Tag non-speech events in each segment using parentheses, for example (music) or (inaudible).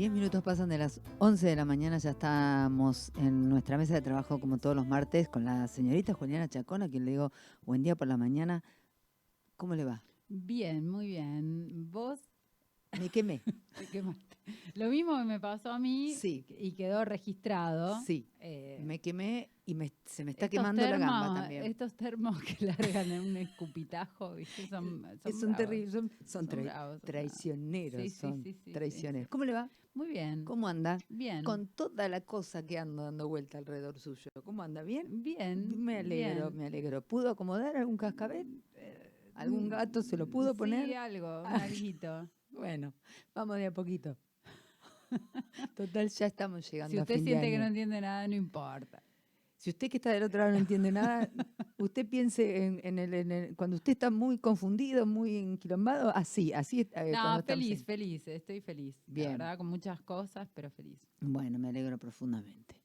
10 minutos pasan de las 11 de la mañana, ya estamos en nuestra mesa de trabajo como todos los martes con la señorita Juliana Chacón, a quien le digo buen día por la mañana. ¿Cómo le va? Bien, muy bien. ¿Vos? Me quemé. (laughs) Te quemaste. (laughs) Lo mismo que me pasó a mí Sí. y quedó registrado. Sí, Eh, me quemé y me- se me está quemando la gamba también. Estos termos que (laughs) largan en un escupitajo, ¿viste? Son, son, son, son Son traicioneros, Sí, sí, son sí, sí, sí, traicioneros. sí. ¿Cómo le va? Muy bien. ¿Cómo anda? Bien. Con toda la cosa que ando dando vuelta alrededor suyo. ¿Cómo anda? ¿Bien? Bien. Me alegro, bien. me alegro. ¿Pudo acomodar algún cascabel? ¿Algún Mm, gato se lo pudo Sí, poner? algo, un Ah. alguito. (laughs) Bueno, vamos de a poquito. (laughs) Total, ya estamos llegando Si a usted fin de siente que no entiende nada, no importa. Si usted que está del otro lado no entiende nada, (laughs) usted piense en, en el, en el- cuando usted está muy confundido, muy enquilombado, así, así. eh, No, feliz, feliz, estoy feliz. Bien. La verdad, con muchas cosas, pero feliz. Bueno, me alegro profundamente.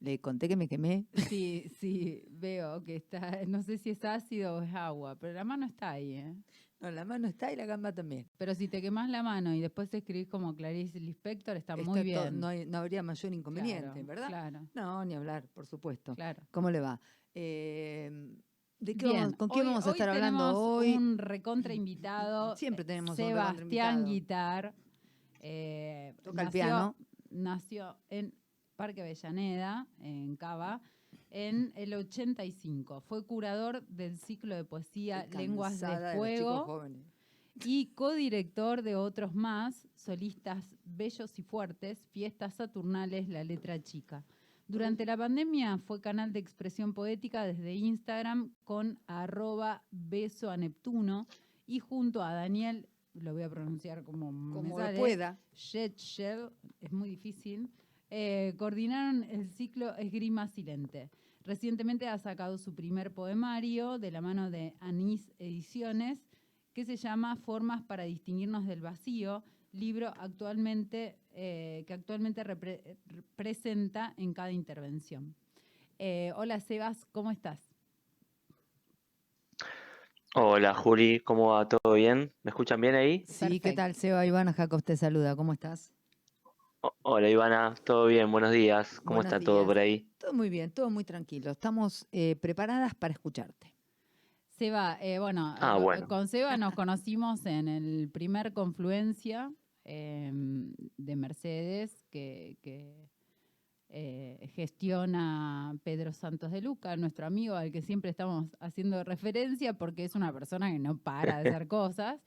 Le conté que me quemé. Sí, sí, veo que está, no sé si es ácido o es agua, pero la mano está ahí, ¿eh? No, la mano está y la gamba también. Pero si te quemas la mano y después escribís como Clarice Lispector, está, muy Está to- bien. no, hay- no habría mayor inconveniente, Claro, ¿verdad? Claro, No, ni hablar, por supuesto. claro. ¿Cómo le va? Eh, ¿De qué vamos- ¿Con quién hoy- vamos a hoy estar hablando hoy? Un recontra invitado. (laughs) Siempre tenemos un Sebastián recontrainvitado. Guitar. eh, Toca el nació- piano. Nació en Parque Avellaneda, en Cava, en el 85. Fue curador del ciclo de poesía Lenguas de Fuego y codirector de otros más, solistas bellos y fuertes, fiestas saturnales, la letra chica. Durante la pandemia fue canal de expresión poética desde Instagram con arroba beso a Neptuno y junto a Daniel, lo voy a pronunciar como, me Como sale, pueda. Es muy difícil, eh, coordinaron el ciclo Esgrima Silente. Recientemente ha sacado su primer poemario de la mano de Anís Ediciones, que se llama Formas para distinguirnos del vacío, libro actualmente, eh, que actualmente repre- representa en cada intervención. Eh, hola Sebas, ¿cómo estás? Hola Juli, ¿cómo va? ¿Todo bien? ¿Me escuchan bien ahí? Sí, ¿qué tal? Seba Ivana Jacob te saluda. ¿Cómo estás? O- hola Ivana, ¿todo bien? Buenos días. ¿Cómo Buenos está todo por ahí? Todo muy bien, todo muy tranquilo. Estamos eh, preparadas para escucharte. Seba, eh, bueno, Ah, eh, bueno. con Seba nos (laughs) conocimos en el primer Confluencia eh, de Mercedes que, que, eh, gestiona Pedro Santos de Luca, nuestro amigo al que siempre estamos haciendo referencia porque es una persona que no para de hacer (laughs) cosas.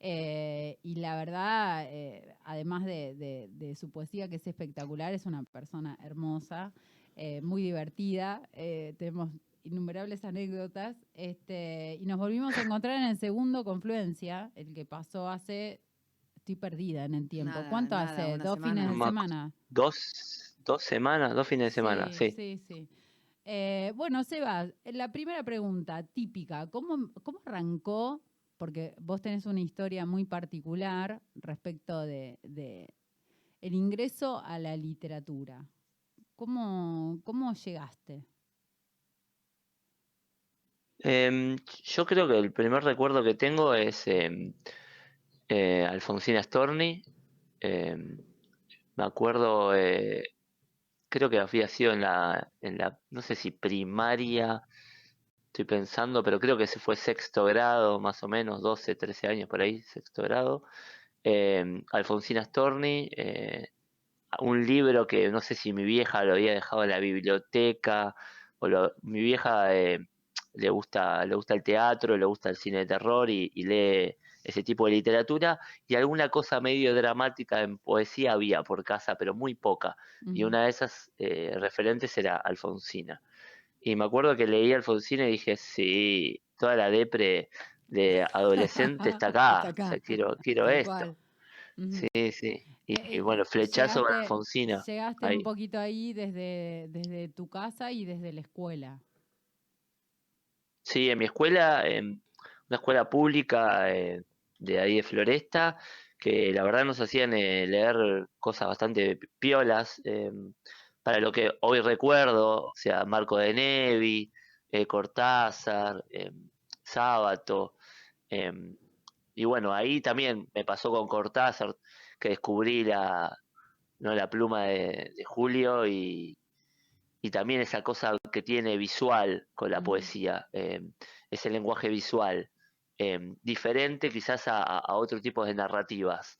Eh, y la verdad, eh, además de, de- de su poesía, que es espectacular, es una persona hermosa, eh, muy divertida. eh, tenemos innumerables anécdotas. Este, y nos volvimos a encontrar en el segundo Confluencia, el que pasó hace. Estoy perdida en el tiempo. Nada, ¿Cuánto nada, hace? ¿Dos semana. fines de Ma- semana? ¿Dos, dos semanas? ¿Dos fines de semana? Sí. Sí, sí. Eh, bueno, Sebas, la primera pregunta típica, ¿cómo, ¿cómo arrancó? Porque vos tenés una historia muy particular respecto de, el ingreso a la literatura. ¿Cómo, cómo llegaste? Em, yo creo que el primer recuerdo que tengo es em, eh, Alfonsina Storni. Em, me acuerdo, eh, creo que había sido en la, en la, no sé si primaria, estoy pensando, pero creo que ese fue sexto grado, más o menos, 12, 13 años por ahí, sexto grado. Em, Alfonsina Storni, eh, un libro que no sé si mi vieja lo había dejado en la biblioteca, o lo- mi vieja eh, le gusta, le gusta el teatro, le gusta el cine de terror y, y lee ese tipo de literatura, y alguna cosa medio dramática en poesía había por casa, pero muy poca. Y una de esas eh, referentes era Alfonsina. Y me acuerdo que leí Alfonsina y dije, sí, toda la depre de adolescente está (laughs) acá, Está acá, o sea, quiero, quiero esto. Sí, sí. Y, Eh, y bueno, flechazo llegaste- Alfonsina. Llegaste ahí. un poquito ahí desde, desde tu casa y desde la escuela. Sí, en mi escuela, en una escuela pública eh, de ahí de Floresta, que la verdad nos hacían eh, leer cosas bastante pi- piolas, eh, para lo que hoy recuerdo, o sea, Marco de Nevi, eh, Cortázar, eh, Sábato, em, y bueno, ahí también me pasó con Cortázar, que descubrí la, ¿no? La pluma de, Julio y, también esa cosa que tiene visual con la poesía, eh, ese lenguaje visual, eh, diferente quizás a, otro tipo de narrativas.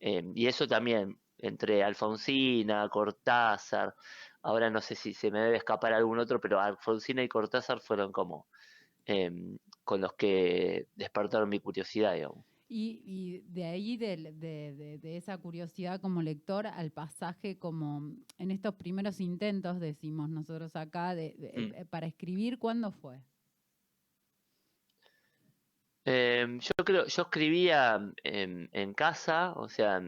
Eh, y eso también, entre Alfonsina, Cortázar, ahora no sé si se me debe escapar algún otro, pero Alfonsina y Cortázar fueron como con los que despertaron mi curiosidad, digamos. Y, de ahí, de, esa curiosidad como lector, al pasaje como en estos primeros intentos, decimos nosotros acá, de, mm. eh, para escribir, ¿cuándo fue? Em, yo creo, yo escribía en, casa, o sea,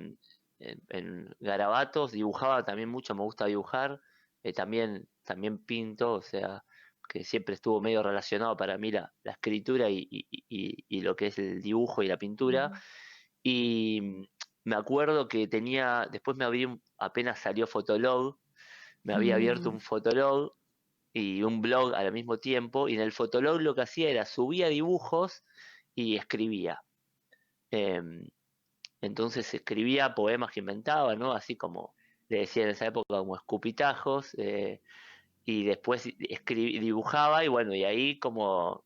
en, garabatos, dibujaba también mucho, me gusta dibujar, eh, también, también pinto, o sea, que siempre estuvo medio relacionado para mí la, escritura y, lo que es el dibujo y la pintura. Y me acuerdo que tenía, después me abrí, apenas salió Fotolog, me había abierto mm. un Fotolog y un blog al mismo tiempo, y en el Fotolog lo que hacía era subía dibujos y escribía. Em, entonces escribía poemas que inventaba, ¿no? Así como le decía en esa época, como escupitajos. Eh, y después dibujaba y bueno, y ahí como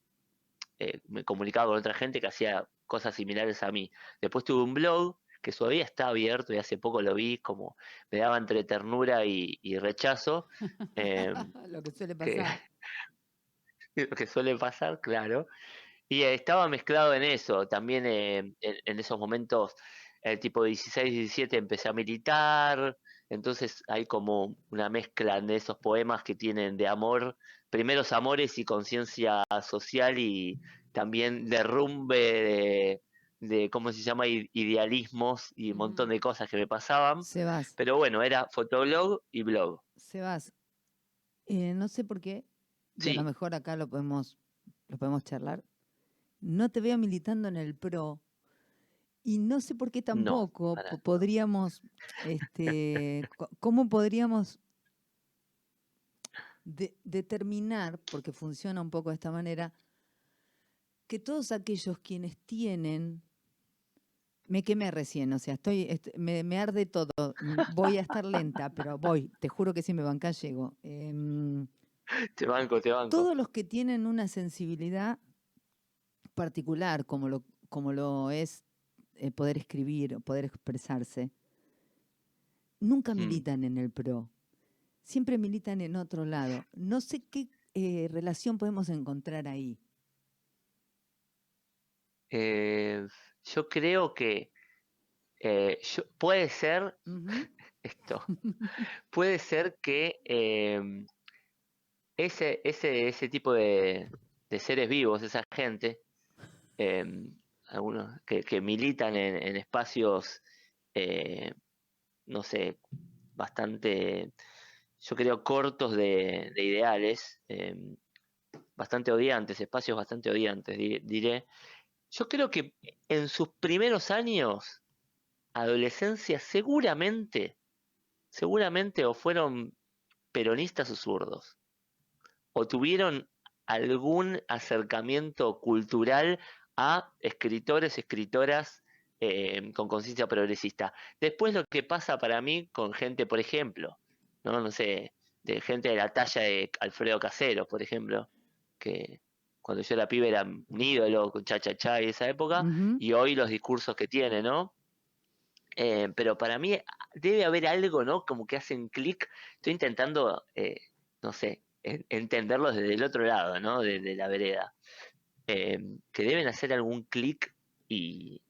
eh, me comunicaba con otra gente que hacía cosas similares a mí. Después tuve un blog que todavía está abierto y hace poco lo vi, como me daba entre ternura y, rechazo. (laughs) Em, lo que suele pasar. (laughs) lo que suele pasar, claro. Y estaba mezclado en eso, también eh, en, en, esos momentos, el tipo 16, 17 empecé a militar, entonces hay como una mezcla de esos poemas que tienen de amor, primeros amores y conciencia social y también derrumbe de, ¿cómo se llama? Idealismos y un montón de cosas que me pasaban. Sebas. Pero bueno, era fotoblog y blog. Sebas, eh, no sé por qué, a lo mejor acá lo podemos, lo podemos charlar. No te veo militando en el PRO, y no sé por qué tampoco podríamos, este, ¿cómo podríamos determinar, porque funciona un poco de esta manera, que todos aquellos quienes tienen, me quemé recién, o sea, estoy, me, arde todo, mm, voy a estar lenta, pero voy, te juro que si me banca llego. Em, te banco, te banco. Todos los que tienen una sensibilidad particular, como lo, como lo es eh, poder escribir, poder expresarse, nunca mm. militan en el PRO, siempre militan en otro lado. No sé qué eh, relación podemos encontrar ahí. Eh, yo creo que puede ser (laughs) esto, puede ser que em, ese, ese, ese tipo de, de, seres vivos, esa gente, em, algunos que, militan en, espacios, eh, no sé, bastante, yo creo, cortos de, ideales, em, bastante odiantes, espacios bastante odiantes, diré. Yo creo que en sus primeros años, adolescencia, seguramente, seguramente o fueron peronistas o zurdos, o tuvieron algún acercamiento cultural a escritores, escritoras eh, con conciencia progresista. Después lo que pasa para mí con gente, por ejemplo, no, no sé, de gente de la talla de Alfredo Casero, por ejemplo, que cuando yo era pibe era un ídolo con cha cha cha y esa época, y hoy los discursos que tiene, ¿no? Eh, pero para mí debe haber algo, ¿no? Como que hacen clic. Estoy intentando, eh, no sé, entenderlo desde el otro lado, ¿no? Desde la vereda. Em, que deben hacer algún clic y,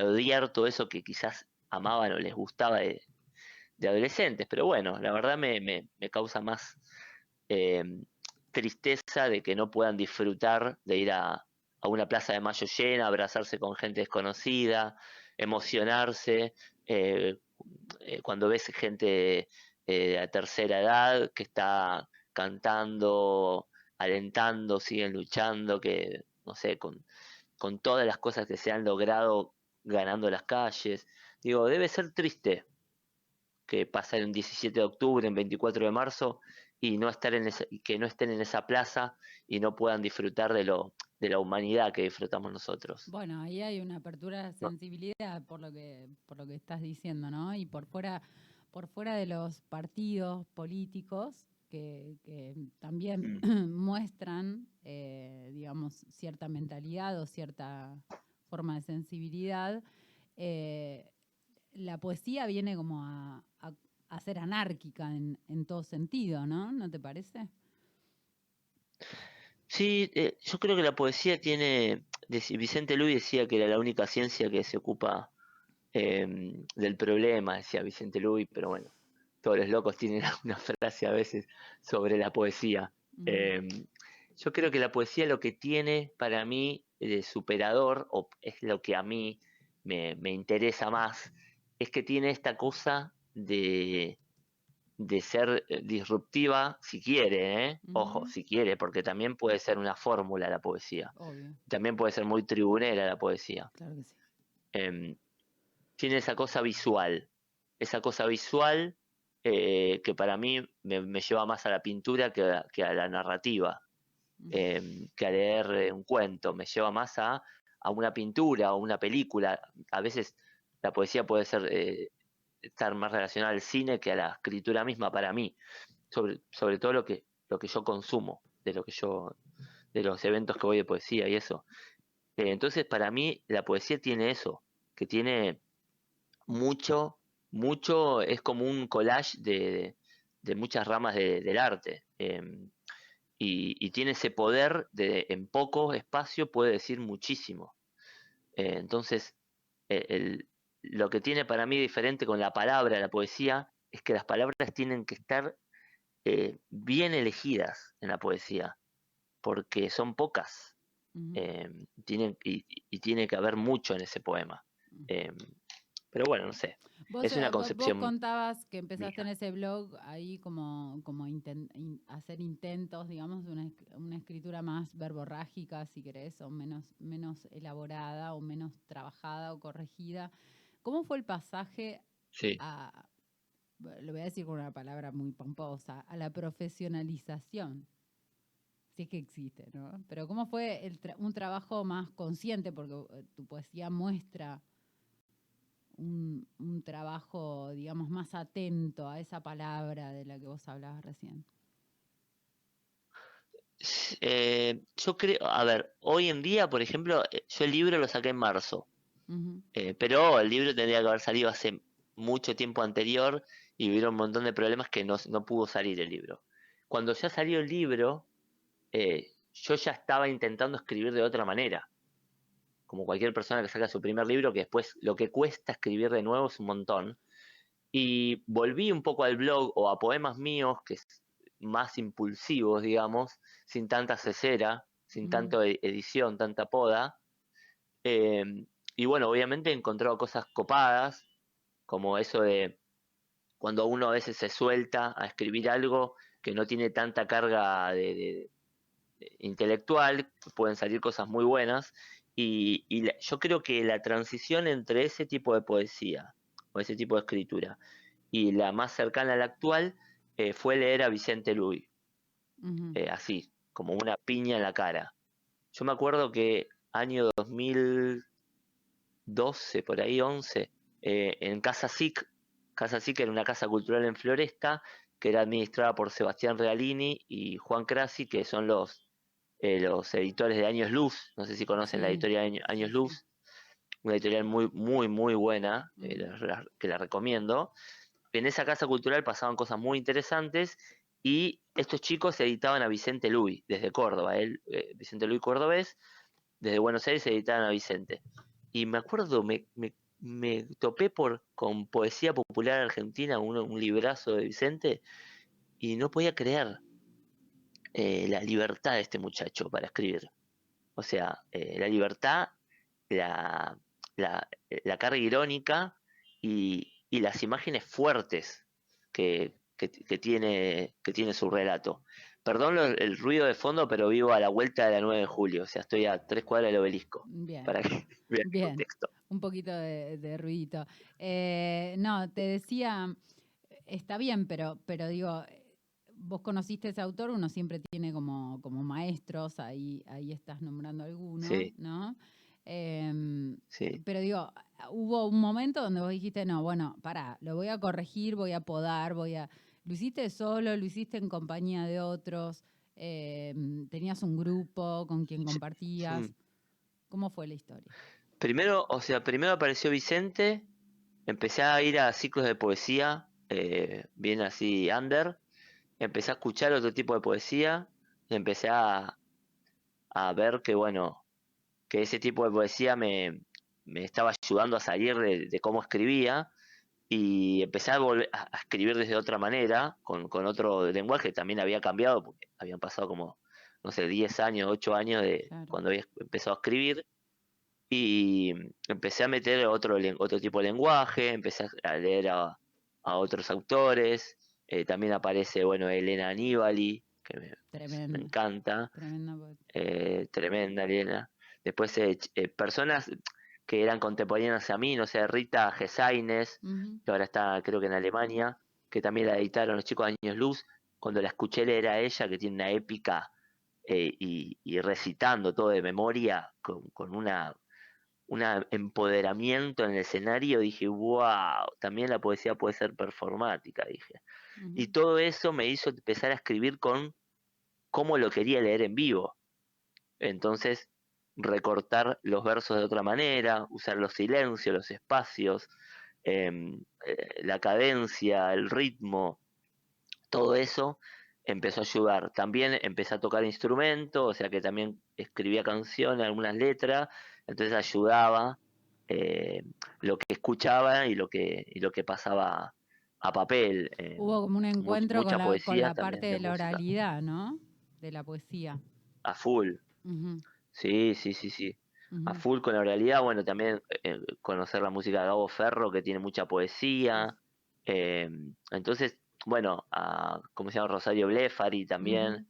odiar todo eso que quizás amaban o les gustaba de, adolescentes. Pero bueno, la verdad me, causa más em, tristeza de que no puedan disfrutar de ir a, una plaza de mayo llena, abrazarse con gente desconocida, emocionarse. Eh, eh, cuando ves gente eh, de tercera edad que está cantando alentando, siguen luchando, que, no sé, con, con todas las cosas que se han logrado ganando las calles. Digo, debe ser triste que pasar un 17 de octubre, en 24 de marzo, y no estar en esa, que no estén en esa plaza y no puedan disfrutar de lo de la humanidad que disfrutamos nosotros. Bueno, ahí hay una apertura de sensibilidad por lo que por lo que estás diciendo, ¿no? Y por fuera por fuera de los partidos políticos que, que también Mm. (clears throat) muestran, eh, digamos, cierta mentalidad o cierta forma de sensibilidad, eh, la poesía viene como a, a- a ser anárquica en, en todo sentido, ¿no? ¿No te parece? Sí, eh, yo creo que la poesía tiene, Vicente Luis decía que era la única ciencia que se ocupa em, del problema, decía Vicente Luis, pero bueno, todos los locos tienen (laughs) una frase a veces sobre la poesía. Em, yo creo que la poesía lo que tiene para mí de superador, o es lo que a mí me, me interesa más, es que tiene esta cosa de, de ser eh, disruptiva si quiere, ¿eh? Ojo, si quiere, porque también puede ser una fórmula la poesía. Obvio, También puede ser muy tribunera la poesía. Claro que sí. Em, tiene esa cosa visual, esa cosa visual eh, que para mí me, me lleva más a la pintura que a, que a la narrativa, em, que a leer eh, un cuento, me lleva más a, a una pintura o una película. A veces la poesía puede ser eh, estar más relacionada al cine que a la escritura misma para mí, sobre, sobre todo lo que, lo que yo consumo, de lo que yo, de los eventos que voy de poesía y eso. Entonces, para mí, la poesía tiene eso, que tiene mucho, mucho, es como un collage de, de muchas ramas de- del arte. em, y, y tiene ese poder de en poco espacio puede decir muchísimo. Eh, entonces, el- lo que tiene para mí diferente con la palabra, la poesía, es que las palabras tienen que estar eh, bien elegidas en la poesía, porque son pocas eh, tienen, y, y tiene que haber mucho en ese poema. Eh, pero bueno, no sé. Vos, Es una eh, vos- vos concepción contabas que empezaste mía. en ese blog ahí como, como inten- in- hacer intentos, digamos, de una, una escritura más verborrágica, si querés, o menos, menos elaborada, o menos trabajada o corregida. ¿Cómo fue el pasaje Sí. a, lo voy a decir con una palabra muy pomposa, a la profesionalización? Si es que existe, ¿no? Pero ¿cómo fue el tra- un trabajo más consciente? Porque eh, tu poesía muestra un, un trabajo, digamos, más atento a esa palabra de la que vos hablabas recién. Eh, yo creo, a ver, hoy en día, por ejemplo, eh, yo el libro lo saqué en marzo, eh, pero el libro tendría que haber salido hace mucho tiempo anterior y hubo un montón de problemas que no, no pudo salir el libro. Cuando ya salió el libro, eh, yo ya estaba intentando escribir de otra manera. Como cualquier persona que saca su primer libro, que después lo que cuesta escribir de nuevo es un montón. Y volví un poco al blog o a poemas míos, que es más impulsivos, digamos, sin tanta cesera, sin Ujú. tanto e- edición, tanta poda. Em, y bueno, obviamente he encontrado cosas copadas, como eso de cuando uno a veces se suelta a escribir algo que no tiene tanta carga de, de- de intelectual, pueden salir cosas muy buenas. Y, y la- yo creo que la transición entre ese tipo de poesía o ese tipo de escritura y la más cercana a la actual eh, fue leer a Vicente Luis, eh, así, como una piña en la cara. Yo me acuerdo que año 2012, por ahí 11, eh, en Casa SIC, Casa SIC era una casa cultural en Floresta, que era administrada por Sebastián Realini y Juan Crasi, que son los, eh, los editores de Años Luz, no sé si conocen la editorial Años. Luz, una editorial muy, muy, muy buena, eh, la- que la recomiendo. En esa casa cultural pasaban cosas muy interesantes y estos chicos editaban a Vicente Luis desde Córdoba, él, eh, Vicente Luis Cordobés, desde Buenos Aires editaban a Vicente. Y me acuerdo, me, me, me topé por, con Poesía Popular Argentina, un, un librazo de Vicente, y no podía creer eh, la libertad de este muchacho para escribir. O sea, eh, la libertad, la, la, la carga irónica y, y las imágenes fuertes que, que, que tiene, que tiene su relato. Perdón el ruido de fondo, pero vivo a la vuelta de la 9 de julio, o sea, estoy a tres cuadras del obelisco, Bien. para que (laughs) vean el Bien. contexto. un poquito de, de ruidito. Eh, no, te decía, está bien, pero, pero digo, vos conociste ese autor, uno siempre tiene como, como maestros, ahí, ahí estás nombrando algunos, Sí. ¿no? Em, Sí. pero digo, hubo un momento donde vos dijiste, no, bueno, pará, lo voy a corregir, voy a podar, voy a... ¿Lo hiciste solo? ¿Lo hiciste en compañía de otros? Eh, ¿Tenías un grupo con quien compartías? ¿Cómo fue la historia? Primero, o sea, primero apareció Vicente, empecé a ir a ciclos de poesía, eh, bien así under, empecé a escuchar otro tipo de poesía, y empecé a, a ver que, bueno, que ese tipo de poesía me, me estaba ayudando a salir de, cómo escribía y empecé a, volver a, escribir desde otra manera, con, con, otro lenguaje, también había cambiado, porque habían pasado como, no sé, 10 años, 8 años de cuando había empezado a escribir, y empecé a meter otro, otro tipo de lenguaje, empecé a leer a, otros autores, eh, también aparece, bueno, Elena Aníbali, que me, encanta, eh, tremenda Elena. Después eh, personas que eran contemporáneas a mí, no sé, Rita Gesaines, que ahora está creo que en Alemania, que también la editaron los chicos de Años Luz, cuando la escuché leer a ella, que tiene una épica eh, y, recitando todo de memoria, con, con una un empoderamiento en el escenario, dije, wow, también la poesía puede ser performática, dije. Y todo eso me hizo empezar a escribir con cómo lo quería leer en vivo. Entonces, recortar los versos de otra manera, usar los silencios, los espacios, em, eh, la cadencia, el ritmo, todo eso empezó a ayudar. También empecé a tocar instrumentos, o sea que también escribía canciones, algunas letras, entonces ayudaba eh, lo que escuchaba y lo que, y lo que pasaba a papel. Eh, Hubo como un encuentro con, la, parte de la oralidad, ¿no? De la poesía. A full. Sí, sí, sí, sí. A full con la realidad, bueno, también eh, conocer la música de Gabo Ferro, que tiene mucha poesía. Em, entonces, bueno, a, ¿cómo se llama? Rosario Blefari también.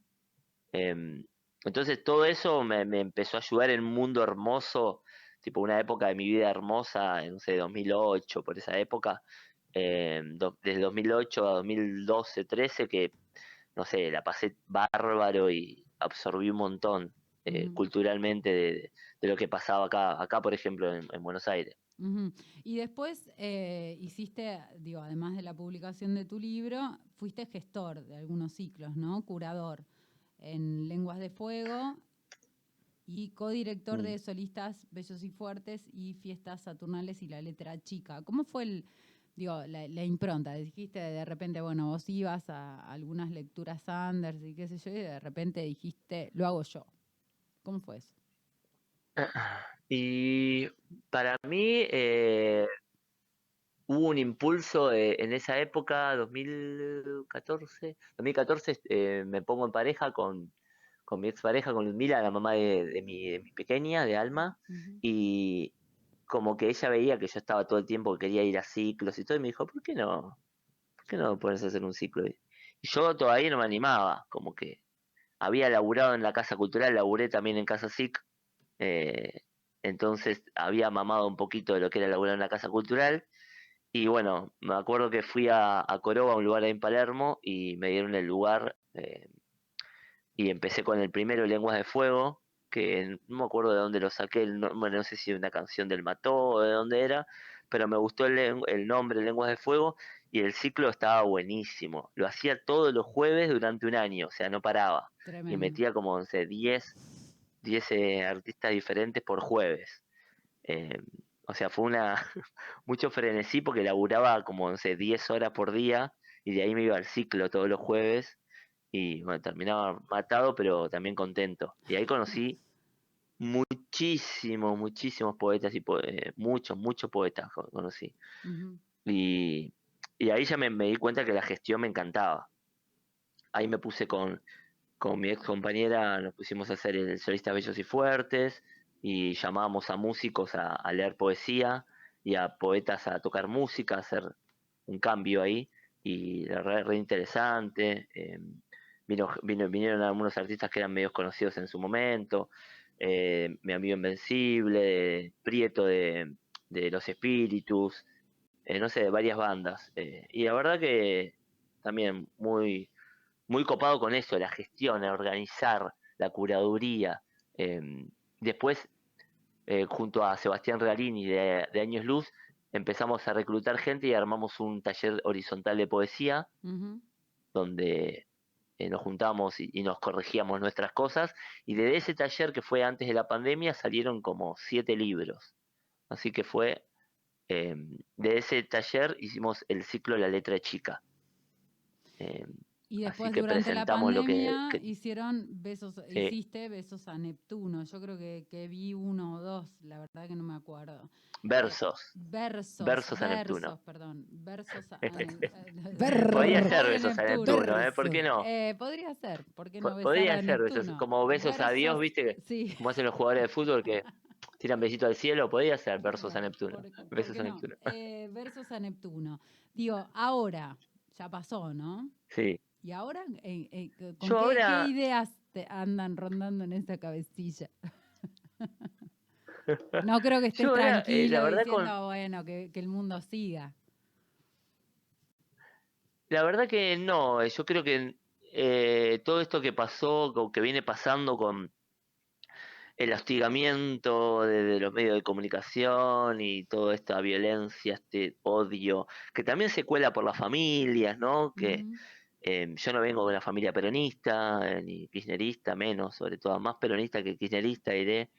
Em, entonces, todo eso me, empezó a ayudar en un mundo hermoso, tipo una época de mi vida hermosa, no sé, 2008, por esa época, em, desde 2008 a 2012, 13, que, no sé, la pasé bárbaro y absorbí un montón. Eh, culturalmente de, lo que pasaba acá, acá por ejemplo, en, Buenos Aires. Y después eh, hiciste, digo, además de la publicación de tu libro, fuiste gestor de algunos ciclos, ¿no? Curador en Lenguas de Fuego y codirector de mm. Solistas Bellos y Fuertes y Fiestas Saturnales y la Letra Chica. ¿Cómo fue el, digo, la, impronta? Dijiste de repente, bueno, vos ibas a algunas lecturas Sanders y qué sé yo, y de repente dijiste, lo hago yo. ¿Cómo fue eso? (clears throat) Y para mí eh, hubo un impulso eh, en esa época, 2014, 2014 eh, me pongo en pareja con, con mi expareja, con Mila, la mamá de, mi, pequeña, de Alma, y como que ella veía que yo estaba todo el tiempo que quería ir a ciclos y todo, y me dijo, ¿por qué no? ¿Por qué no puedes hacer un ciclo? Y yo todavía no me animaba, como que había laburado en la Casa Cultural, laburé también en Casa SIC, eh, entonces había mamado un poquito de lo que era laburar en la Casa Cultural. Y bueno, me acuerdo que fui a, a un lugar ahí en Palermo, y me dieron el lugar. Eh, y empecé con el primero, Lenguas de Fuego, que no me acuerdo de dónde lo saqué, no, bueno, no sé si una canción del Mató o de dónde era, pero me gustó el, el nombre, Lenguas de Fuego, y el ciclo estaba buenísimo. Lo hacía todos los jueves durante un año, o sea, no paraba. Y metía como, no sé, 10, 10 eh, artistas diferentes por jueves. Eh, o sea, fue una (laughs) mucho frenesí porque laburaba como, no sé, 10 horas por día y de ahí me iba al ciclo todos los jueves y bueno, terminaba matado pero también contento. Y ahí conocí muchísimos, muchísimos poetas y eh, muchos, muchos poetas conocí. Y y ahí ya me, di cuenta que la gestión me encantaba. Ahí me puse con, con mi ex compañera, nos pusimos a hacer el solista Bellos y Fuertes y llamábamos a músicos a, leer poesía y a poetas a tocar música, a hacer un cambio ahí y re, re interesante. Em, vino, vinieron algunos artistas que eran medios conocidos en su momento, eh, mi amigo Invencible, Prieto de, de Los Espíritus, eh, no sé, de varias bandas. Eh, y la verdad que también muy, muy copado con eso, la gestión, el organizar, la curaduría. Em, después, eh, junto a Sebastián Regalini de, de Años Luz, empezamos a reclutar gente y armamos un taller horizontal de poesía, donde eh, nos juntamos y, nos corregíamos nuestras cosas. Y de ese taller que fue antes de la pandemia salieron como siete libros. Así que fue, eh, de ese taller hicimos el ciclo La letra chica. Eh, Y Así después que durante la presentamos lo que- pandemia que- hicieron besos, Sí. hiciste besos a Neptuno. Yo creo que, que vi uno o dos, la verdad que no me acuerdo. versos. Versos. Versos a Neptuno. versos, perdón. Versos a, (laughs) Ver- Podría Versos ser besos a Neptuno. Neptuno, ¿eh? ¿Por qué no? Eh, podría ser, ¿por qué no besar Podría a ser besos, Neptuno? como besos a Dios, ¿viste? Sí. (laughs) Como hacen los jugadores de fútbol que (laughs) tiran besitos al cielo, podría ser versos a Neptuno. ¿por- por Besos a no? Neptuno. Eh, versos a Neptuno. Digo, ahora, ya pasó, ¿no? Sí. ¿Y ahora eh, eh, con qué, ahora- qué ideas te andan rondando en esa cabecilla? (laughs) no creo que (laughs) estés Yo ahora, eh, la tranquilo verdad diciendo, con- bueno, que, que el mundo siga. La verdad que no, eh, yo creo que eh, todo esto que pasó, que viene pasando con el hostigamiento de, de los medios de comunicación y toda esta violencia, este odio, que también se cuela por las familias, ¿no? Que. Eh, yo no vengo de una familia peronista, eh, ni kirchnerista, menos, sobre todo más peronista que kirchnerista, diré.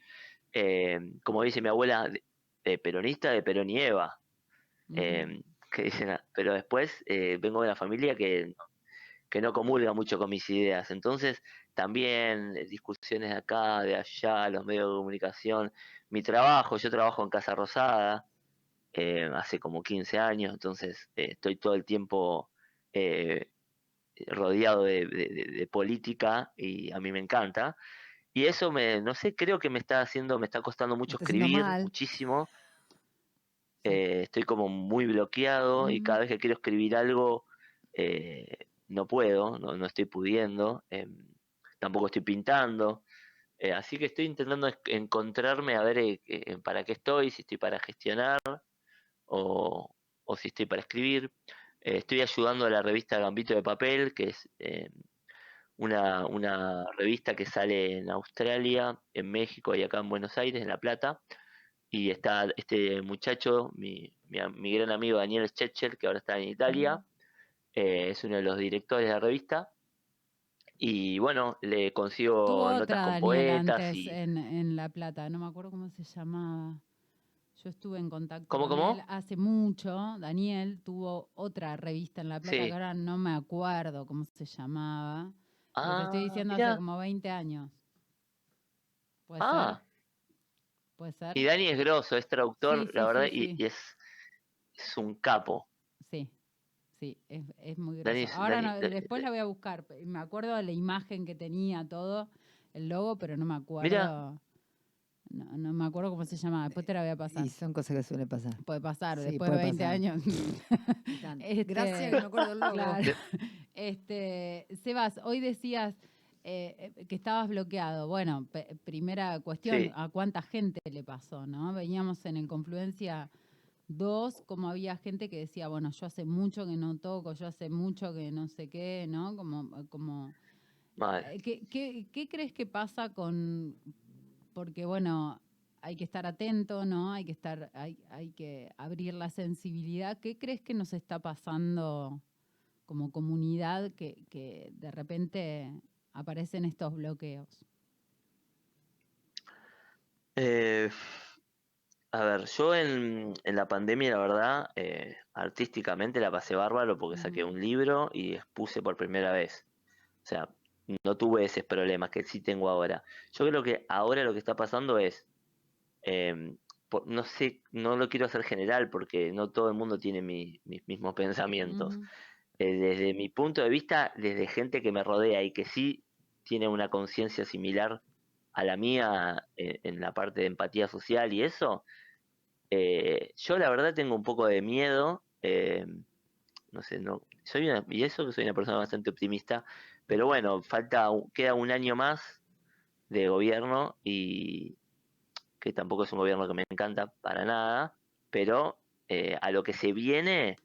Eh, como dice mi abuela, de- de peronista de Perón y Eva. Ujú. Eh, que dicen, ah, pero después eh, vengo de una familia que, que no comulga mucho con mis ideas. Entonces, también eh, discusiones de acá, de allá, los medios de comunicación, mi trabajo, yo trabajo en Casa Rosada eh, hace como 15 años, entonces eh, estoy todo el tiempo eh, rodeado de, de- de- de política y a mí me encanta. Y eso me, no sé, creo que me está haciendo, me está costando mucho está escribir, muchísimo. Eh, estoy como muy bloqueado y cada vez que quiero escribir algo eh, no puedo, no, no estoy pudiendo, em, tampoco estoy pintando. eh, así que estoy intentando encontrarme a ver eh, eh, para qué estoy, si estoy para gestionar o, o si estoy para escribir. Eh, estoy ayudando a la revista Gambito de Papel, que es eh, una, una revista que sale en Australia, en México y acá en Buenos Aires, en La Plata. Y está este muchacho, mi, mi, gran amigo Daniel Schechel, que ahora está en Italia, eh, es uno de los directores de la revista. Y bueno, le consigo Tuvo notas otra con Daniel poetas antes y... en, en La Plata, no me acuerdo cómo se llamaba. Yo estuve en contacto ¿Cómo, con cómo? él hace mucho. Daniel tuvo otra revista en La Plata Sí. que ahora no me acuerdo cómo se llamaba. Te Ah, estoy diciendo mirá. hace como 20 años. ¿Puede Ah, ser? ¿Puede ser? y Dani es grosso, es traductor, Sí, la verdad, y, es, es un capo. Sí, sí, es, es muy Dani grosso. es- Ahora Dani- no, después la voy a buscar. Me acuerdo de la imagen que tenía todo, el logo, pero no me acuerdo. Mirá. No, no me acuerdo cómo se llamaba. Después te la voy a pasar. Y son cosas que suelen pasar. Puede pasar, Sí, después de puede 20 pasar. años. (laughs) Este, Gracias, que me acuerdo el logo. Claro. Este, Sebas, hoy decías eh, que estabas bloqueado. Bueno, primera cuestión, Sí. ¿a cuánta gente le pasó? ¿no? Veníamos en el Confluencia 2, como había gente que decía, bueno, yo hace mucho que no toco, yo hace mucho que no sé qué, ¿no? Como, como eh, ¿Qué, qué, qué crees que pasa con.? Porque, bueno, hay que estar atento, ¿no? Hay que estar, hay, hay que abrir la sensibilidad. ¿Qué crees que nos está pasando como comunidad que, que de repente aparecen estos bloqueos? Eh, a ver, yo en, en la pandemia, la verdad, eh, artísticamente la pasé bárbaro porque saqué un libro y expuse por primera vez. O sea, no tuve esos problemas que sí tengo ahora. Yo creo que ahora lo que está pasando es, em, po- no sé, no lo quiero hacer general porque no todo el mundo tiene mi- mis mismos pensamientos. Eh, desde mi punto de vista, desde gente que me rodea y que sí tiene una conciencia similar a la mía eh, en la parte de empatía social y eso, eh, yo la verdad tengo un poco de miedo, eh, no sé, no, soy una, y eso que soy una persona bastante optimista, pero bueno, falta, queda un año más de gobierno y que tampoco es un gobierno que me encanta para nada, pero eh, a lo que se viene,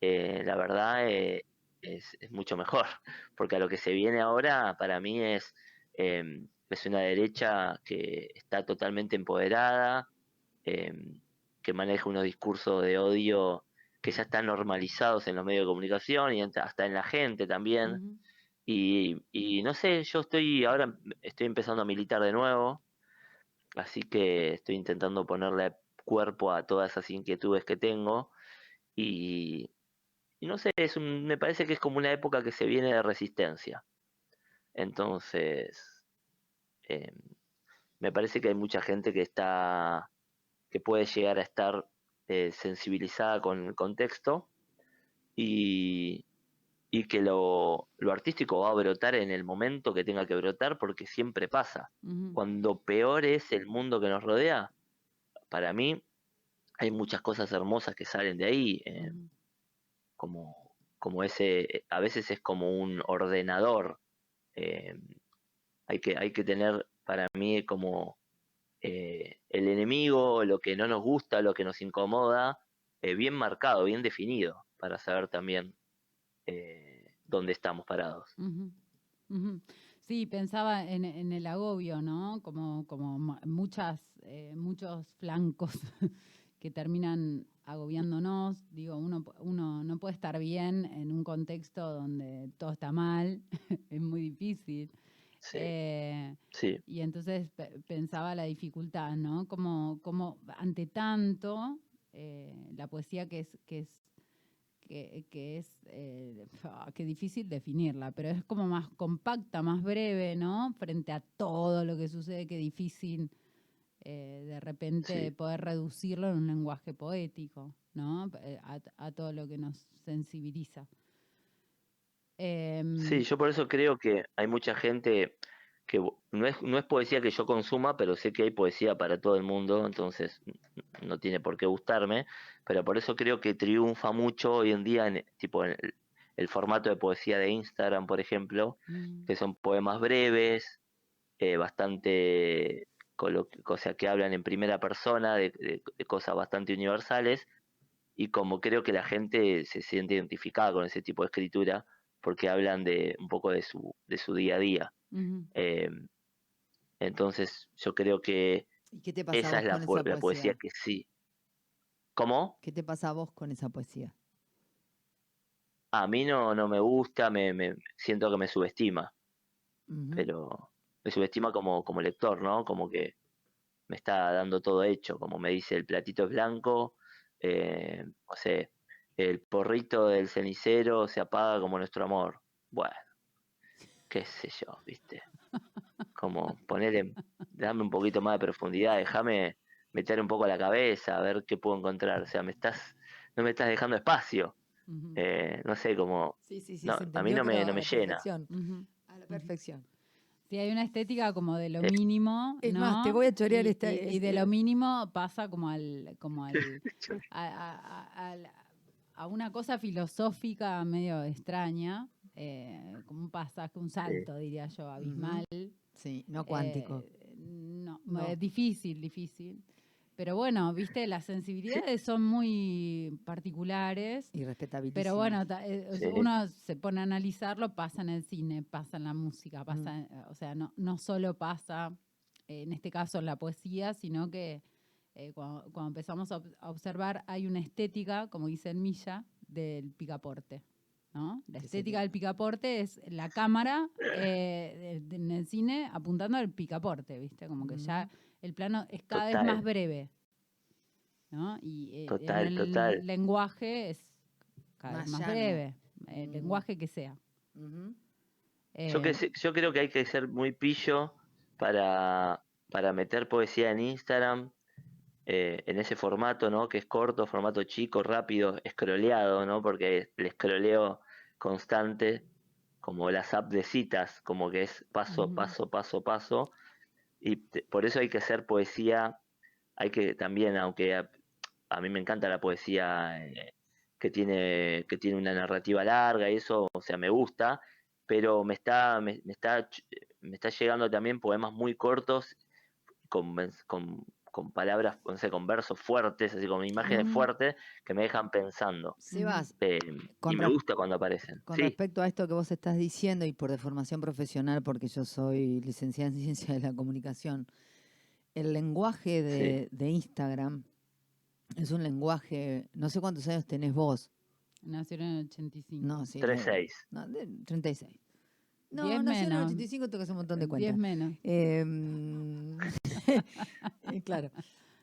eh, la verdad eh, es, es mucho mejor, (laughs) porque a lo que se viene ahora para mí es em, es una derecha que está totalmente empoderada, em, que maneja unos discursos de odio que ya están normalizados en los medios de comunicación y hasta en la gente también. Y, no sé, yo estoy ahora estoy empezando a militar de nuevo, así que estoy intentando ponerle cuerpo a todas esas inquietudes que tengo y, no sé, es me parece que es como una época que se viene de resistencia. Entonces, em, me parece que hay mucha gente que está, que puede llegar a estar eh, sensibilizada con el contexto y, y que lo, lo, artístico va a brotar en el momento que tenga que brotar porque siempre pasa. Cuando peor es el mundo que nos rodea, para mí hay muchas cosas hermosas que salen de ahí. Eh, como, como ese, eh, a veces es como un ordenador. Eh, hay, que, hay que tener para mí como eh, el enemigo, lo que no nos gusta, lo que nos incomoda, bien marcado, bien definido, para saber también dónde estamos parados. Sí, pensaba en, en, el agobio, ¿no? Como, como muchas, muchos flancos (laughs) que terminan agobiándonos. Digo, uno, uno no puede estar bien en un contexto donde todo está mal, (laughs) es muy difícil. Sí, eh, sí. Y entonces pensaba la dificultad, ¿no? Como, como ante tanto, eh, la poesía que es, que es que, es eh, (laughs) que difícil definirla, pero es como más compacta, más breve, ¿no? Frente a todo lo que sucede, que difícil eh, de repente poder reducirlo en un lenguaje poético, ¿no? Eh, a, todo lo que nos sensibiliza. Em, sí, yo por eso creo que hay mucha gente que no es, no es poesía que yo consuma, pero sé que hay poesía para todo el mundo, entonces no tiene por qué gustarme, pero por eso creo que triunfa mucho hoy en día en, tipo en el, formato de poesía de Instagram, por ejemplo, mm. que son poemas breves, eh, bastante cosas que hablan en primera persona de, cosas bastante universales y como creo que la gente se siente identificada con ese tipo de escritura porque hablan de un poco de su, de su día a día. Em, entonces yo creo que esa es la, poesía? que sí. ¿Cómo? ¿Qué te pasa a vos con esa poesía? A mí no, no me gusta, me, me siento que me subestima. Pero me subestima como, como lector, ¿no? Como que me está dando todo hecho, como me dice el platito es blanco, eh, no sé, el porrito del cenicero se apaga como nuestro amor. Bueno, qué sé yo, viste. Como ponerle, dame un poquito más de profundidad, déjame meter un poco la cabeza, a ver qué puedo encontrar. O sea, me estás, no me estás dejando espacio. Eh, no sé, como... a mí no me, no me llena. A la perfección. Sí, hay una estética como de lo mínimo. Es más, te voy a chorear y, esta. Y, de lo mínimo pasa como al, como al, (laughs) a, una cosa filosófica medio extraña, eh, como un pasaje, un salto, diría yo, abismal. Sí, no cuántico. Eh, no, es difícil, difícil. Pero bueno, viste, las sensibilidades son muy particulares. Y respetables. Pero bueno, eh, uno se pone a analizarlo, pasa en el cine, pasa en la música, pasa, eh, o sea, no, no solo pasa, eh, en este caso, en la poesía, sino que cuando, empezamos a observar hay una estética, como dice el Milla, del picaporte. ¿No? La estética del picaporte es la cámara en el cine apuntando al picaporte, ¿viste? Como que ya el plano es cada vez más breve. ¿no? Y eh, el lenguaje es cada vez más breve, el lenguaje que sea. yo, que, eh, yo creo que hay que ser muy pillo para, para meter poesía en Instagram eh, en ese formato, ¿no? Que es corto, formato chico, rápido, escroleado, ¿no? Porque el escroleo constante, como las apps de citas, como que es paso, paso, paso, paso, y por eso hay que hacer poesía, hay que también, aunque a, mí me encanta la poesía eh, que, tiene, que tiene una narrativa larga y eso, o sea, me gusta, pero me está, me, está, me está llegando también poemas muy cortos con, con, con palabras, no sé, con versos fuertes, así como imágenes fuertes que me dejan pensando. Sebas, Eh, Con y me gusta cuando aparecen. con Sí, respecto a esto que vos estás diciendo y por deformación profesional, porque yo soy licenciada en Ciencia de la Comunicación, el lenguaje de, de Instagram es un lenguaje, no sé cuántos años tenés vos, Nació en el 85. no, sí, 3-6. no, de- 36. No, Diez nació en el menos. 85, tengo que hacer un montón de 10 cuentas. menos. Em, eh, (laughs) (laughs) claro.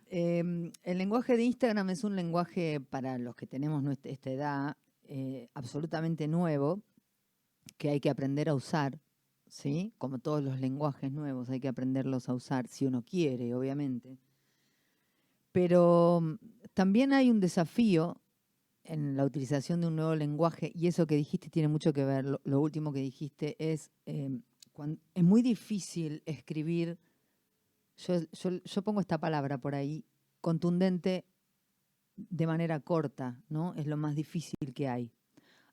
Em, el lenguaje de Instagram es un lenguaje para los que tenemos nuestra, esta edad eh, absolutamente nuevo que hay que aprender a usar, ¿sí? Como todos los lenguajes nuevos, hay que aprenderlos a usar si uno quiere, obviamente. Pero mm, también hay un desafío en la utilización de un nuevo lenguaje y eso que dijiste tiene mucho que ver. Lo, último que dijiste es em, cuan- es muy difícil escribir, yo, yo- yo pongo esta palabra por ahí, contundente de manera corta, ¿no? Es lo más difícil que hay.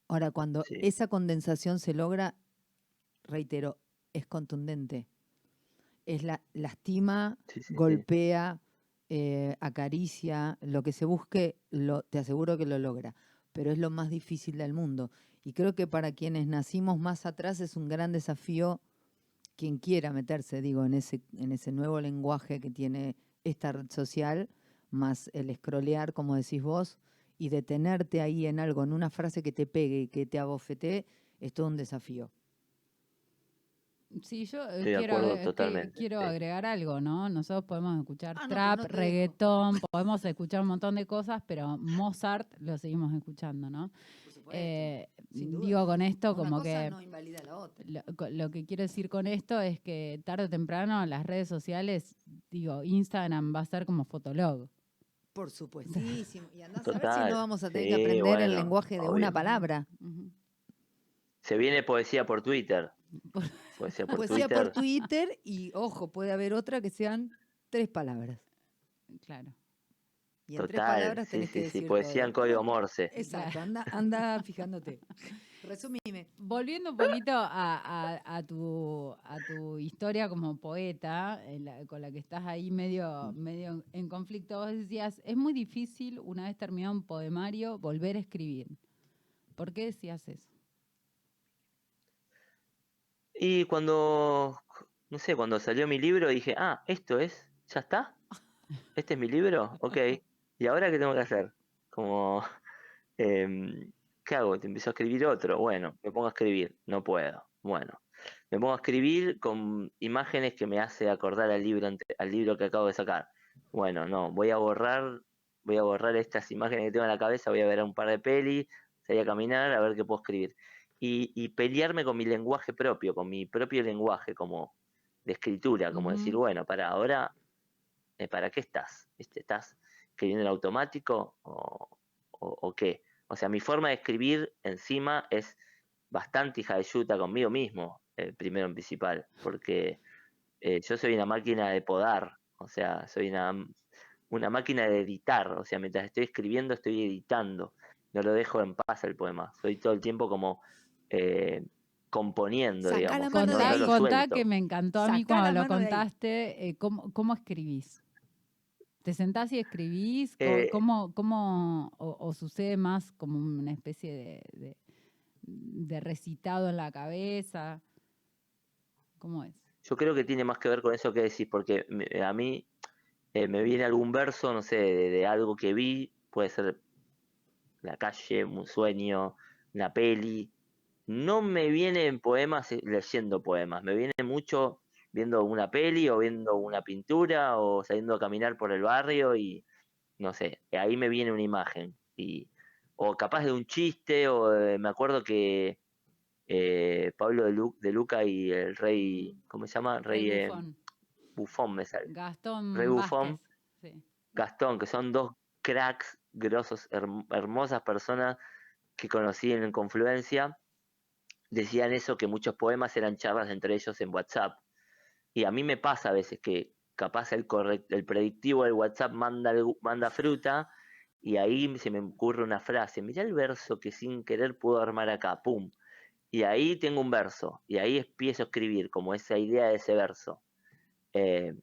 Ahora, cuando Sí. esa condensación se logra, reitero, es contundente. Es la, lastima, Sí, sí, sí. golpea, eh, acaricia, lo que se busque, lo, te aseguro que lo logra, pero es lo más difícil del mundo. Y creo que para quienes nacimos más atrás es un gran desafío quien quiera meterse, digo, en ese, en ese nuevo lenguaje que tiene esta red social, más el escrolear, como decís vos, y detenerte ahí en algo, en una frase que te pegue y que te abofetee, es todo un desafío. Sí, yo eh, de quiero, acuerdo eh, quiero sí. agregar algo, ¿no? Nosotros podemos escuchar Ah, trap, no reggaetón, (laughs) podemos escuchar un montón de cosas, pero Mozart lo seguimos escuchando, ¿no? Eh. Digo con esto Una como cosa que no invalida la otra. lo, que quiero decir con esto es que tarde o temprano las redes sociales, digo, Instagram va a ser como Fotolog. Por (laughs) supuestísimo. Y andás a ver si no vamos a tener sí, que aprender el lenguaje de obvio. una palabra. Se viene poesía por Twitter. Por- Poesía (laughs) por Poesía Twitter. por Twitter y, ojo, puede haber otra que sean tres palabras. Claro. Y en tres Total. palabras tenés sí, que sí. decir Poesía en código Morse. Exacto, anda, anda fijándote. (laughs) Resumime. Volviendo un poquito a, a- a tu, a tu historia como poeta, la- con la que estás ahí medio, medio en conflicto, vos decías, es muy difícil una vez terminado un poemario volver a escribir. ¿Por qué decías eso? Y cuando, no sé, cuando salió mi libro dije, ah, esto es, ya está. (laughs) Este es mi libro, ok. ¿Y ahora qué tengo que hacer? Como, (laughs) em, ¿qué hago? Te empiezo a escribir otro. Bueno, me pongo a escribir, no puedo. Bueno, me pongo a escribir con imágenes que me hace acordar al libro, al libro que acabo de sacar. Bueno, no, voy a borrar, voy a borrar estas imágenes que tengo en la cabeza, voy a ver un par de pelis, salir a caminar, a ver qué puedo escribir y, y pelearme con mi lenguaje propio, con mi propio lenguaje como de escritura, como decir, bueno, para ahora, eh, ¿para qué estás? ¿Viste? ¿Estás escribiendo en automático o, o- o qué? O sea, mi forma de escribir encima es bastante hija de yuta conmigo mismo, eh, primero en principal, porque eh, yo soy una máquina de podar, o sea, soy una, una máquina de editar, o sea, mientras estoy escribiendo estoy editando, no lo dejo en paz el poema, soy todo el tiempo como eh, componiendo, Sacá la digamos. no- no Contá, suelto. que me encantó a mí Sacá cuando lo contaste, eh, ¿cómo, cómo escribís? ¿Te sentás y escribís? Eh, ¿Cómo, cómo o, o sucede más como una especie de, de- de recitado en la cabeza? ¿Cómo es? Yo creo que tiene más que ver con eso que decís, porque me- a mí eh, me viene algún verso, no sé, de, de algo que vi, puede ser la calle, un sueño, una peli. No me vienen poemas eh, leyendo poemas, me viene mucho viendo una peli o viendo una pintura o saliendo a caminar por el barrio y no sé, ahí me viene una imagen. Y, o capaz de un chiste, o de- me acuerdo que eh, Pablo de, Lu- de Luca y el rey, ¿cómo se llama? Rey, Rey eh, Bufón. Bufón me sale. Gastón Rey Bufón. Sí. Gastón, que son dos cracks grosos, herm- hermosas personas que conocí en Confluencia, decían eso, que muchos poemas eran charlas entre ellos en WhatsApp. Y a mí me pasa a veces que capaz el, correct- el predictivo del WhatsApp manda, manda fruta y ahí se me ocurre una frase, mirá el verso que sin querer puedo armar acá, pum. Y ahí tengo un verso, y ahí empiezo a escribir como esa idea de ese verso. Eh,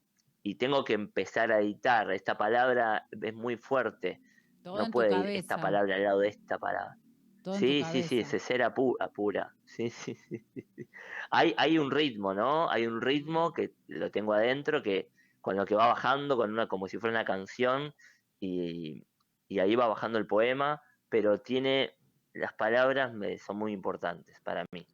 y tengo que empezar a editar. Esta palabra es muy fuerte. Todo no puede ir esta palabra al lado de esta palabra. Todo Sí, sí, sí, cabeza. es cera pura, pura. Sí, sí, sí, sí, sí. Hay, hay un ritmo, ¿no? Hay un ritmo que lo tengo adentro que con lo que va bajando, con una, como si fuera una canción, y, y ahí va bajando el poema, pero tiene, las palabras me, son muy importantes para mí.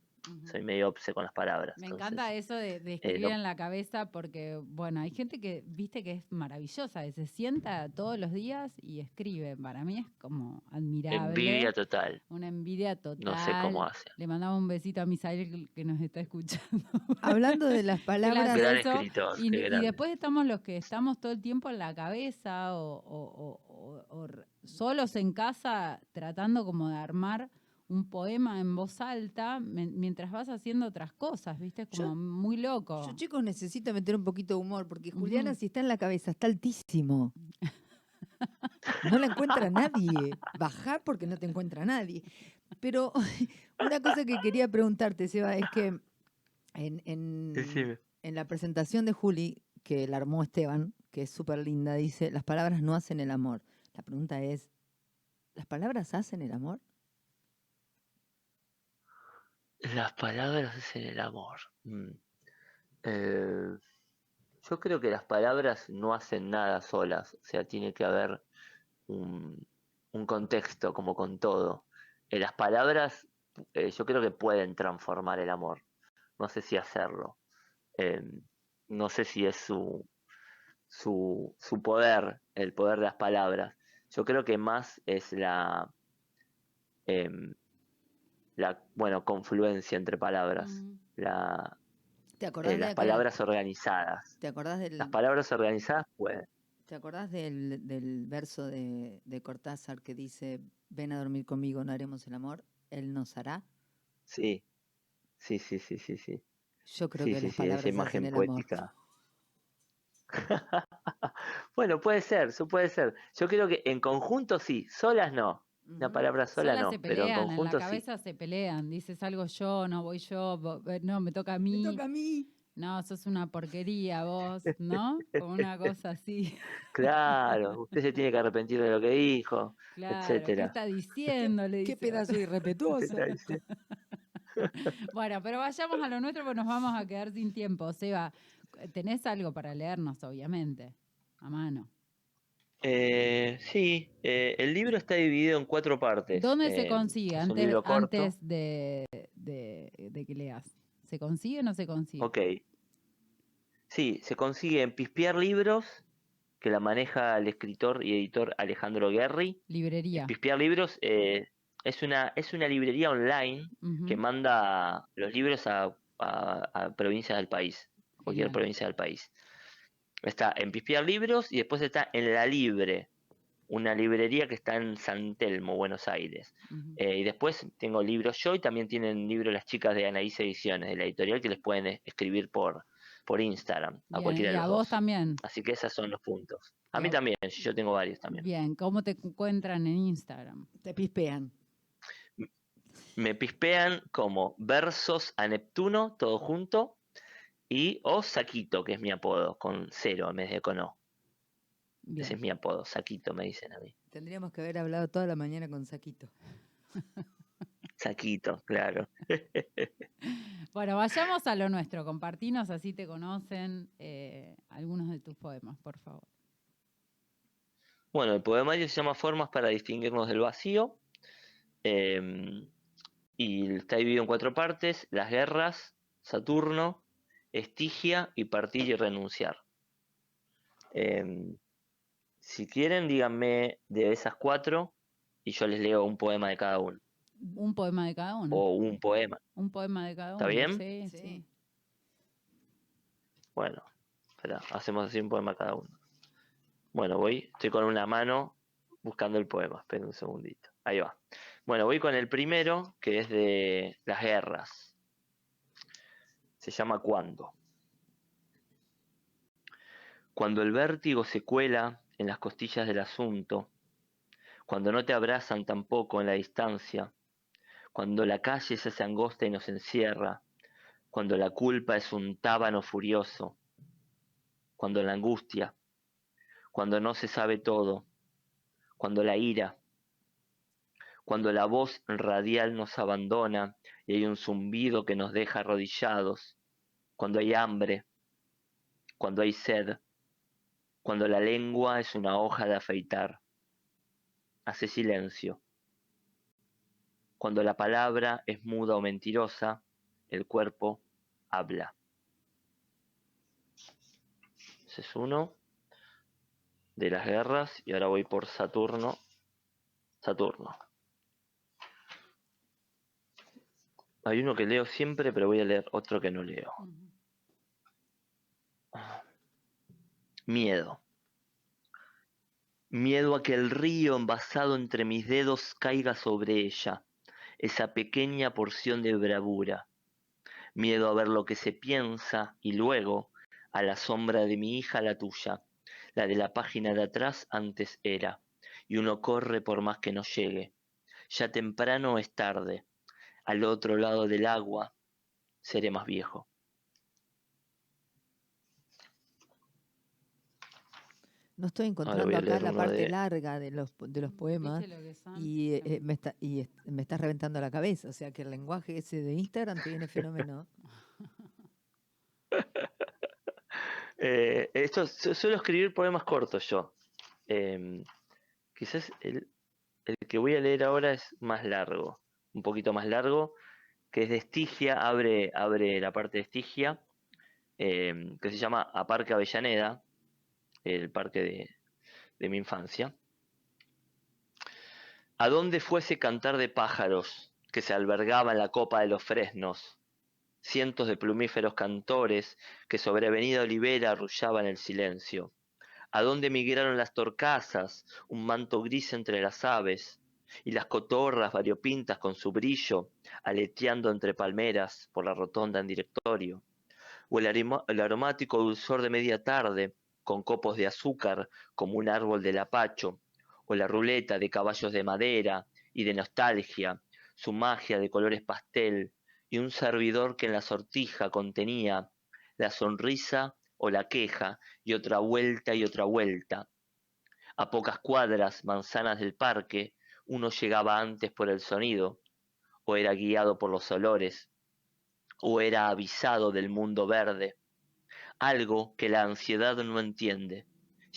Soy medio obse con las palabras. Me entonces, encanta eso de, de escribir en la cabeza porque, bueno, hay gente que, viste, que es maravillosa, que se sienta todos los días y escribe. Para mí es como admirable. Envidia total. Una envidia total. No sé cómo hace. Le mandamos un besito a Misael que nos está escuchando. (laughs) Hablando de las (laughs) palabras, Gran eso, escritor. Y, después estamos los que estamos todo el tiempo en la cabeza o, o- o- o- o r- solos en casa tratando como de armar un poema en voz alta mientras vas haciendo otras cosas, ¿viste? Es Yo- como muy loco. yo chicos necesito meter un poquito de humor, porque Juliana si está en la cabeza está altísimo. (laughs) No la encuentra nadie. Bajar porque no te encuentra nadie. Pero (laughs) una cosa que quería preguntarte, Seba, es que en, en- en la presentación de Juli, que la armó Esteban, que es súper linda, dice, las palabras no hacen el amor. La pregunta es, ¿las palabras hacen el amor? Las palabras hacen el amor. Mm. Eh, yo creo que las palabras no hacen nada solas, o sea, tiene que haber un, contexto como con todo. Eh, las palabras eh, yo creo que pueden transformar el amor. No sé si hacerlo. No sé si es su, su, su poder, el poder de las palabras. Yo creo que más es la, em, la bueno, confluencia entre palabras, Mm. la, ¿Te acordás, eh, de las aquel- palabras organizadas. ¿te acordás del, Las palabras organizadas pueden. ¿te acordás del, del verso de, de Cortázar que dice, ven a dormir conmigo, no haremos el amor? Él nos hará. Sí, sí, sí, sí, sí, sí. Yo creo Sí, que sí, las sí, palabras esa hacen imagen el amor. poética. (laughs) bueno, puede ser, eso puede ser. Yo creo que en conjunto sí, solas no. Una palabra sola no, se pero en pelean, en, la conjunto sí. cabeza se pelean. Dices algo yo, no voy yo, eh, no, me toca a mí. Me toca a mí. No, sos una porquería vos, ¿no? Como una cosa así. (laughs) Claro, usted se tiene que arrepentir de lo que dijo. Claro, Etcétera. (laughs) ¿qué está diciendo? Le Qué pedazo otro. irrespetuoso. Bueno, pero vayamos a lo nuestro porque nos vamos a quedar sin tiempo. Seba, tenés algo para leernos, obviamente, a mano. Eh, sí, eh, el libro está dividido en cuatro partes. ¿Dónde se Eh, consigue antes, de, de- de que leas? ¿Se consigue o no se consigue? Ok. Sí, se consigue en Pispear Libros, que la maneja el escritor y editor Alejandro Guerri. Librería. Pispear Libros eh, es, una, es una librería online que manda los libros a, a- a provincias del país, cualquier Genial. provincia del país. Está en Pispear Libros y después está en La Libre, una librería que está en San Telmo, Buenos Aires. Eh, y después tengo libros yo y también tienen libros las chicas de Anaís Ediciones, de la editorial, que les pueden escribir por, por Instagram, a Bien, cualquiera y de a los vos dos. también. Así que esos son los puntos. A mí a- también, yo tengo varios también. Bien, ¿cómo te encuentran en Instagram? Te pispean. Me pispean como Versos a Neptuno, todo junto, y o Saquito, que es mi apodo, con cero en vez de con O. Bien. Ese es mi apodo, Saquito, me dicen a mí. Tendríamos que haber hablado toda la mañana con Saquito. (laughs) Saquito, claro. (laughs) Bueno, vayamos a lo nuestro. Compartinos, así te conocen eh, algunos de tus poemas, por favor. Bueno, el poemario se llama Formas para distinguirnos del vacío. em, y está dividido en cuatro partes: las guerras, Saturno, Estigia y partir y renunciar. Em, si quieren, díganme de esas cuatro y yo les leo un poema de cada uno. Un poema de cada uno. O un poema. Un poema de cada uno. ¿Está bien? Sí, Sí. sí. Bueno, espera, hacemos así un poema cada uno. Bueno, voy, estoy con una mano buscando el poema. Esperen un segundito. Ahí va. Bueno, voy con el primero, que es de las guerras. Se llama Cuando. Cuando el vértigo se cuela en las costillas del asunto, cuando no te abrazan tampoco en la distancia, cuando la calle se hace angosta y nos encierra, cuando la culpa es un tábano furioso, cuando la angustia, cuando no se sabe todo, cuando la ira, cuando la voz radial nos abandona y hay un zumbido que nos deja arrodillados, cuando hay hambre, cuando hay sed, cuando la lengua es una hoja de afeitar. Hace silencio. Cuando la palabra es muda o mentirosa, el cuerpo habla. Ese es uno de las guerras y ahora voy por Saturno. Saturno. Hay uno que leo siempre, pero voy a leer otro que no leo. Miedo. Miedo a que el río envasado entre mis dedos caiga sobre ella, esa pequeña porción de bravura. Miedo a ver lo que se piensa y luego, a la sombra de mi hija, la tuya, la de la página de atrás antes era, y uno corre por más que no llegue. Ya temprano es tarde, al otro lado del agua, seré más viejo. No estoy encontrando acá la parte larga de los, de los poemas y, eh, me está, y me estás reventando la cabeza. O sea que el lenguaje ese de Instagram te viene fenómeno. (laughs) (laughs) eh, esto, suelo escribir poemas cortos yo. Em, quizás el, el que voy a leer ahora es más largo un poquito más largo, que es de Estigia, abre, abre la parte de Estigia, em, que se llama A Parque Avellaneda, el parque de, de mi infancia. ¿A dónde fuese cantar de pájaros que se albergaba en la copa de los fresnos? Cientos de plumíferos cantores que sobre Avenida Olivera arrullaban el silencio. ¿A dónde migraron las torcasas, un manto gris entre las aves? Y las cotorras variopintas con su brillo, aleteando entre palmeras por la rotonda en directorio, o el, el aromático dulzor de media tarde, con copos de azúcar como un árbol del apacho, o la ruleta de caballos de madera y de nostalgia, su magia de colores pastel, y un servidor que en la sortija contenía la sonrisa o la queja, y otra vuelta y otra vuelta. A pocas cuadras, manzanas del parque, uno llegaba antes por el sonido, o era guiado por los olores, o era avisado del mundo verde, algo que la ansiedad no entiende,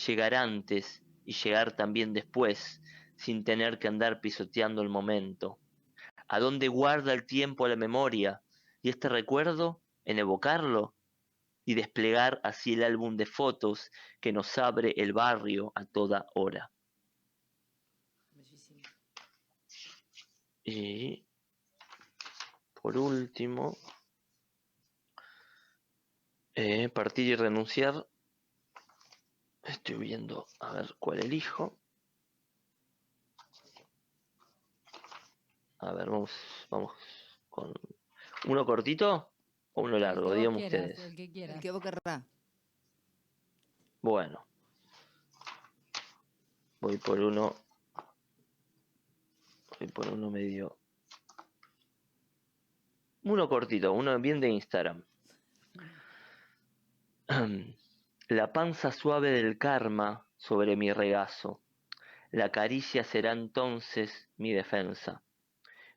llegar antes y llegar también después, sin tener que andar pisoteando el momento. ¿A dónde guarda el tiempo la memoria? Y este recuerdo, en evocarlo, y desplegar así el álbum de fotos que nos abre el barrio a toda hora. Y por último, eh, partir y renunciar. Estoy viendo a ver cuál elijo. A ver, vamos, vamos con uno cortito o uno largo, digamos ustedes. El que, el que vos querrá. Bueno. Voy por uno por uno medio. Uno cortito, uno bien de Instagram. (clears throat) La panza suave del karma sobre mi regazo. La caricia será entonces mi defensa.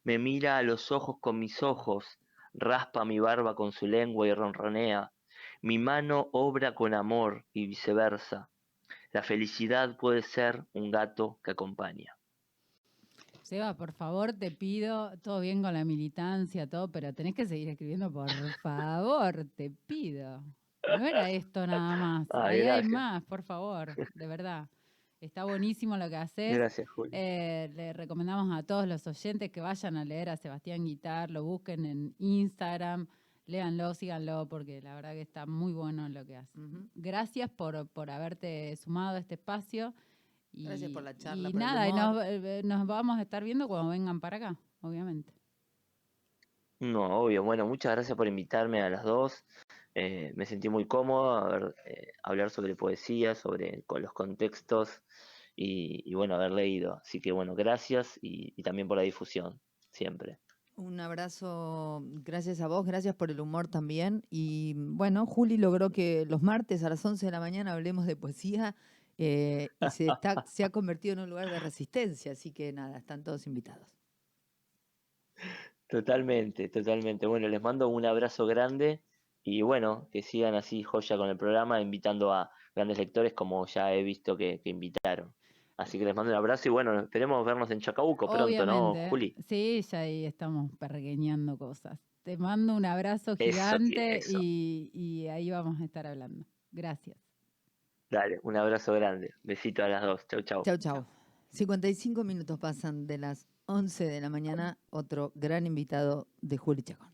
Me mira a los ojos con mis ojos, raspa mi barba con su lengua y ronronea. Mi mano obra con amor y viceversa. La felicidad puede ser un gato que acompaña. Seba, por favor, te pido, todo bien con la militancia, todo, pero tenés que seguir escribiendo, por favor, te pido. No era esto nada más. Ahí hay más, por favor, de verdad. Está buenísimo lo que haces. Gracias, Julio. Eh, le recomendamos a todos los oyentes que vayan a leer a Sebastián Guitar, lo busquen en Instagram, léanlo, síganlo, porque la verdad que está muy bueno lo que hace. Gracias por, por haberte sumado a este espacio. Gracias por la charla. Y nada, y eh, eh, nos, vamos a estar viendo cuando vengan para acá, obviamente. No, obvio. Bueno, muchas gracias por invitarme a las dos. Eh, me sentí muy cómodo a hablar sobre poesía, sobre con los contextos y, bueno, haber leído. Así que bueno, gracias y también por la difusión, siempre. Un abrazo, gracias a vos, gracias por el humor también. Y bueno, Juli logró que los martes a las 11 de la mañana hablemos de poesía eh, y se, está, (laughs) se ha convertido en un lugar de resistencia, así que nada, están todos invitados. Totalmente, totalmente. Bueno, les mando un abrazo grande y bueno, que sigan así joya con el programa, invitando a grandes lectores como ya he visto que, invitaron. Así que les mando un abrazo y bueno, esperemos vernos en Chacabuco pronto, ¿no, Juli? Sí, ya ahí estamos pergueñando cosas. Te mando un abrazo gigante Y, y ahí vamos a estar hablando. Gracias. Dale, un abrazo grande. Besito a las dos. Chau, chau. Chau, chau. 55 minutos pasan de las 11 de la mañana, otro gran invitado de Juli Chacón.